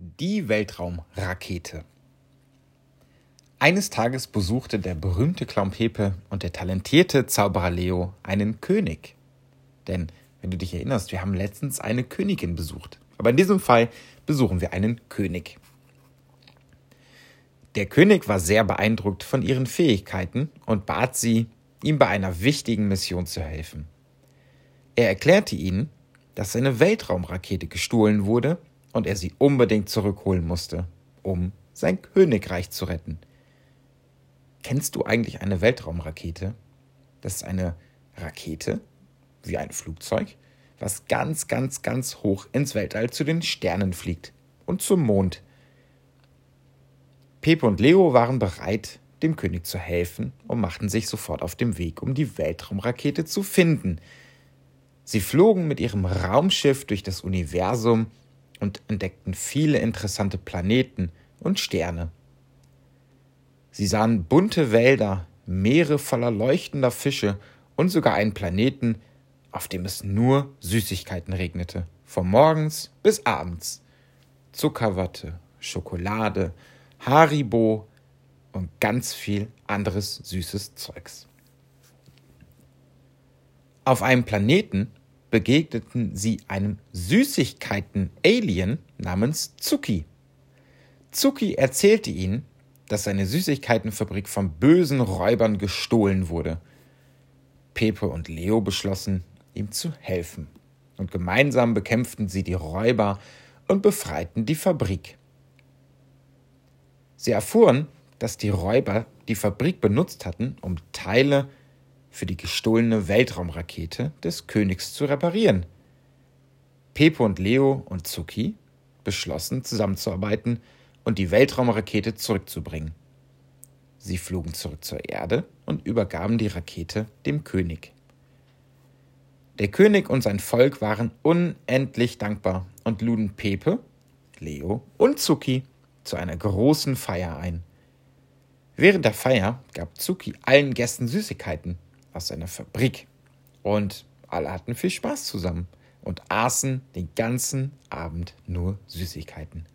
Die Weltraumrakete. Eines Tages besuchte der berühmte Clown Pepe und der talentierte Zauberer Leo einen König. Denn, wenn du dich erinnerst, wir haben letztens eine Königin besucht. Aber in diesem Fall besuchen wir einen König. Der König war sehr beeindruckt von ihren Fähigkeiten und bat sie, ihm bei einer wichtigen Mission zu helfen. Er erklärte ihnen, dass seine Weltraumrakete gestohlen wurde und er sie unbedingt zurückholen musste, um sein Königreich zu retten. Kennst du eigentlich eine Weltraumrakete? Das ist eine Rakete, wie ein Flugzeug, was ganz, ganz, ganz hoch ins Weltall zu den Sternen fliegt und zum Mond. Pepe und Leo waren bereit, dem König zu helfen und machten sich sofort auf den Weg, um die Weltraumrakete zu finden. Sie flogen mit ihrem Raumschiff durch das Universum und entdeckten viele interessante Planeten und Sterne. Sie sahen bunte Wälder, Meere voller leuchtender Fische und sogar einen Planeten, auf dem es nur Süßigkeiten regnete, von morgens bis abends. Zuckerwatte, Schokolade, Haribo und ganz viel anderes süßes Zeugs. Auf einem Planeten begegneten sie einem Süßigkeiten-Alien namens Zuki. Zuki erzählte ihnen, dass seine Süßigkeitenfabrik von bösen Räubern gestohlen wurde. Pepe und Leo beschlossen, ihm zu helfen, und gemeinsam bekämpften sie die Räuber und befreiten die Fabrik. Sie erfuhren, dass die Räuber die Fabrik benutzt hatten, um Teile für die gestohlene Weltraumrakete des Königs zu reparieren. Pepe und Leo und Zuki beschlossen zusammenzuarbeiten und die Weltraumrakete zurückzubringen. Sie flogen zurück zur Erde und übergaben die Rakete dem König. Der König und sein Volk waren unendlich dankbar und luden Pepe, Leo und Zuki zu einer großen Feier ein. Während der Feier gab Zuki allen Gästen Süßigkeiten aus seiner Fabrik. Und alle hatten viel Spaß zusammen und aßen den ganzen Abend nur Süßigkeiten.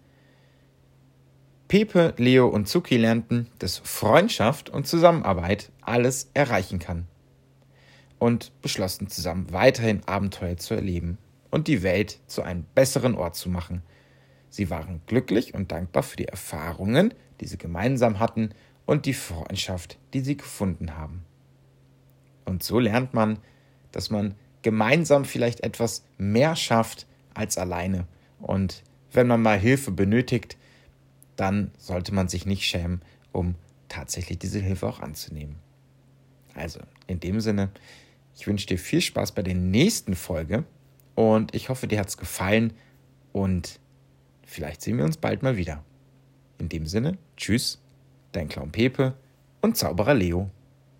Pepe, Leo und Zuki lernten, dass Freundschaft und Zusammenarbeit alles erreichen kann. Und beschlossen zusammen weiterhin Abenteuer zu erleben und die Welt zu einem besseren Ort zu machen. Sie waren glücklich und dankbar für die Erfahrungen, die sie gemeinsam hatten und die Freundschaft, die sie gefunden haben. Und so lernt man, dass man gemeinsam vielleicht etwas mehr schafft als alleine. Und wenn man mal Hilfe benötigt, dann sollte man sich nicht schämen, um tatsächlich diese Hilfe auch anzunehmen. Also, in dem Sinne, ich wünsche dir viel Spaß bei der nächsten Folge und ich hoffe, dir hat es gefallen und vielleicht sehen wir uns bald mal wieder. In dem Sinne, tschüss, dein Clown Pepe und Zauberer Leo.